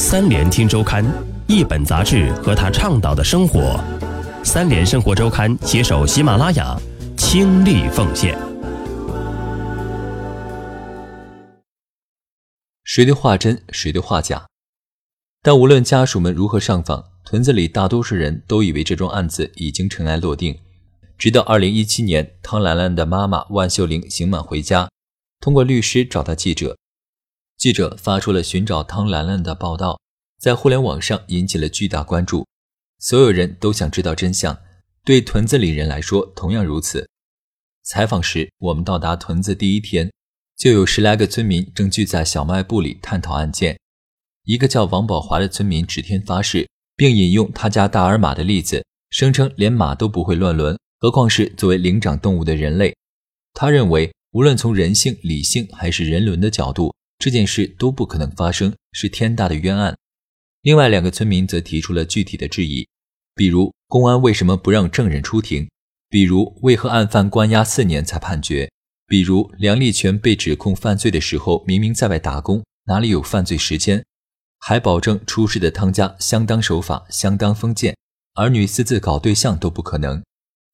三联听周刊，一本杂志和他倡导的生活。三联生活周刊携手喜马拉雅，倾力奉献。谁的话真，谁的话假？但无论家属们如何上访，屯子里大多数人都以为这桩案子已经尘埃落定。直到二零一七年，汤兰兰的妈妈万秀玲刑满回家，通过律师找到记者，记者发出了寻找汤兰兰的报道，在互联网上引起了巨大关注。所有人都想知道真相，对屯子里人来说同样如此。采访时，我们到达屯子第一天，就有十来个村民正聚在小卖部里探讨案件。一个叫王宝华的村民指天发誓，并引用他家大耳马的例子，声称连马都不会乱伦。何况是作为灵长动物的人类，他认为无论从人性、理性还是人伦的角度，这件事都不可能发生，是天大的冤案。另外两个村民则提出了具体的质疑，比如公安为什么不让证人出庭？比如为何案犯关押四年才判决？比如梁立全被指控犯罪的时候明明在外打工，哪里有犯罪时间？还保证出事的汤家相当守法、相当封建，儿女私自搞对象都不可能。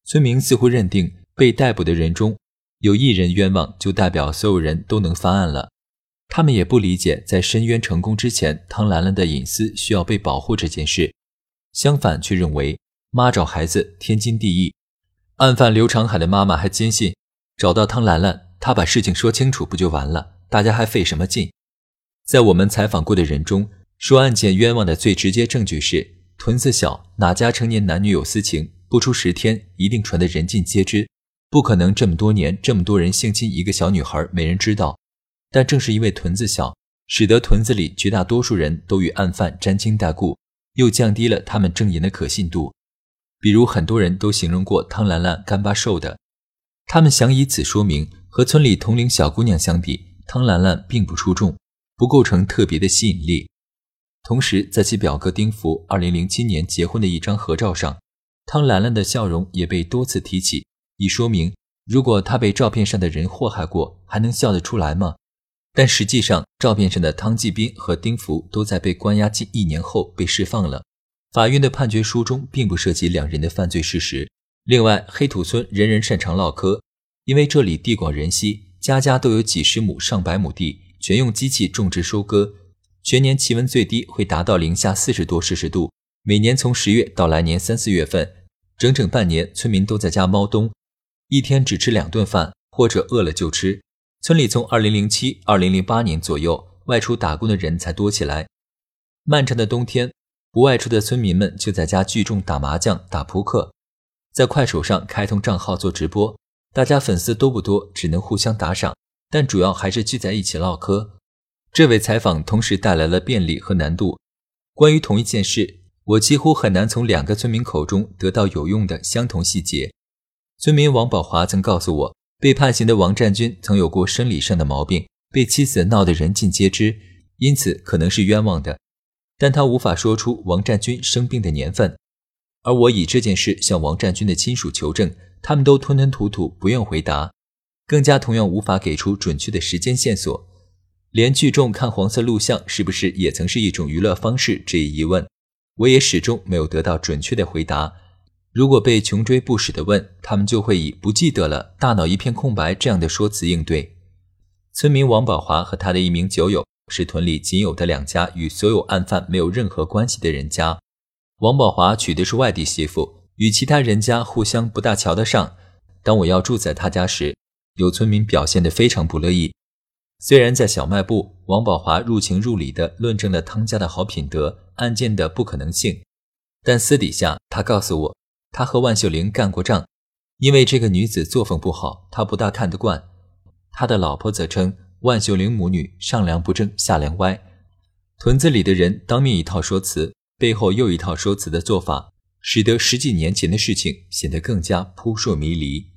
村民似乎认定被逮捕的人中有一人冤枉，就代表所有人都能翻案了。他们也不理解，在申冤成功之前，汤兰兰的隐私需要被保护这件事。相反，却认为妈找孩子天经地义。案犯刘长海的妈妈还坚信，找到汤兰兰，她把事情说清楚不就完了？大家还费什么劲？在我们采访过的人中，说案件冤枉的最直接证据是：屯子小，哪家成年男女有私情？不出十天，一定传得人尽皆知。不可能这么多年，这么多人性侵一个小女孩，没人知道。但正是因为屯子小，使得屯子里绝大多数人都与案犯沾亲带故，又降低了他们证言的可信度。比如，很多人都形容过汤兰兰干巴瘦的，他们想以此说明，和村里同龄小姑娘相比，汤兰兰并不出众，不构成特别的吸引力。同时，在其表哥丁福2007年结婚的一张合照上。汤兰兰的笑容也被多次提起，以说明如果她被照片上的人祸害过，还能笑得出来吗？但实际上，照片上的汤继斌和丁福都在被关押近一年后被释放了。法院的判决书中并不涉及两人的犯罪事实。另外，黑土村人人擅长唠嗑，因为这里地广人稀，家家都有几十亩、上百亩地，全用机器种植收割，全年气温最低会达到零下四十多摄氏度。每年从十月到来年三四月份，整整半年，村民都在家猫冬，一天只吃两顿饭，或者饿了就吃。村里从二零零七、二零零八年左右外出打工的人才多起来。漫长的冬天，不外出的村民们就在家聚众打麻将、打扑克，在快手上开通账号做直播。大家粉丝多不多，只能互相打赏，但主要还是聚在一起唠嗑。这位采访同时带来了便利和难度。关于同一件事。我几乎很难从两个村民口中得到有用的相同细节。村民王宝华曾告诉我，被判刑的王占军曾有过生理上的毛病，被妻子闹得人尽皆知，因此可能是冤枉的。但他无法说出王占军生病的年份。而我以这件事向王占军的亲属求证，他们都吞吞吐吐，不愿回答，更加同样无法给出准确的时间线索。连聚众看黄色录像是不是也曾是一种娱乐方式这一疑问。我也始终没有得到准确的回答。如果被穷追不舍地问，他们就会以“不记得了，大脑一片空白”这样的说辞应对。村民王宝华和他的一名酒友是屯里仅有的两家与所有案犯没有任何关系的人家。王宝华娶的是外地媳妇，与其他人家互相不大瞧得上。当我要住在他家时，有村民表现得非常不乐意。虽然在小卖部，王宝华入情入理地论证了汤家的好品德。案件的不可能性，但私底下他告诉我，他和万秀玲干过仗，因为这个女子作风不好，他不大看得惯。他的老婆则称万秀玲母女上梁不正下梁歪，屯子里的人当面一套说辞，背后又一套说辞的做法，使得十几年前的事情显得更加扑朔迷离。